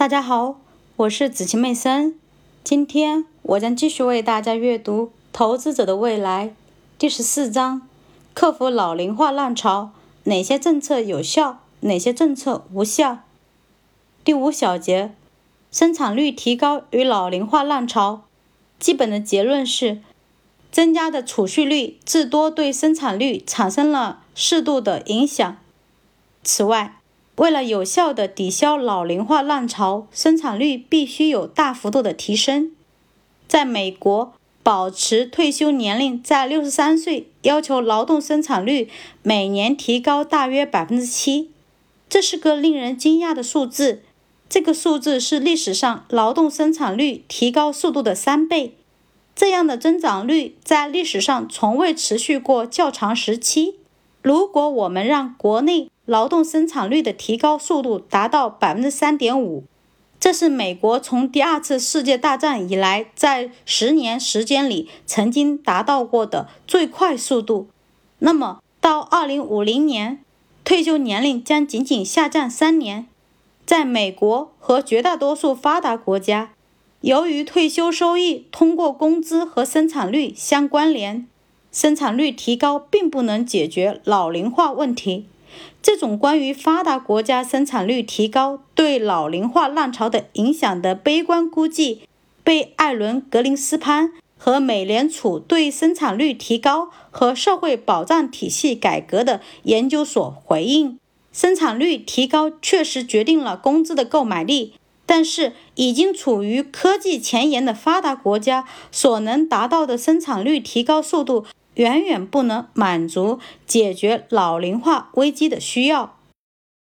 大家好，我是子晴妹森。今天我将继续为大家阅读《投资者的未来》第十四章：克服老龄化浪潮，哪些政策有效，哪些政策无效？第五小节：生产率提高与老龄化浪潮。基本的结论是，增加的储蓄率至多对生产率产生了适度的影响。此外，为了有效地抵消老龄化浪潮，生产率必须有大幅度的提升。在美国，保持退休年龄在六十三岁，要求劳动生产率每年提高大约百分之七，这是个令人惊讶的数字。这个数字是历史上劳动生产率提高速度的三倍。这样的增长率在历史上从未持续过较长时期。如果我们让国内劳动生产率的提高速度达到百分之三点五，这是美国从第二次世界大战以来在十年时间里曾经达到过的最快速度。那么，到二零五零年，退休年龄将仅仅下降三年。在美国和绝大多数发达国家，由于退休收益通过工资和生产率相关联，生产率提高并不能解决老龄化问题。这种关于发达国家生产率提高对老龄化浪潮的影响的悲观估计，被艾伦·格林斯潘和美联储对生产率提高和社会保障体系改革的研究所回应。生产率提高确实决定了工资的购买力，但是已经处于科技前沿的发达国家所能达到的生产率提高速度。远远不能满足解决老龄化危机的需要。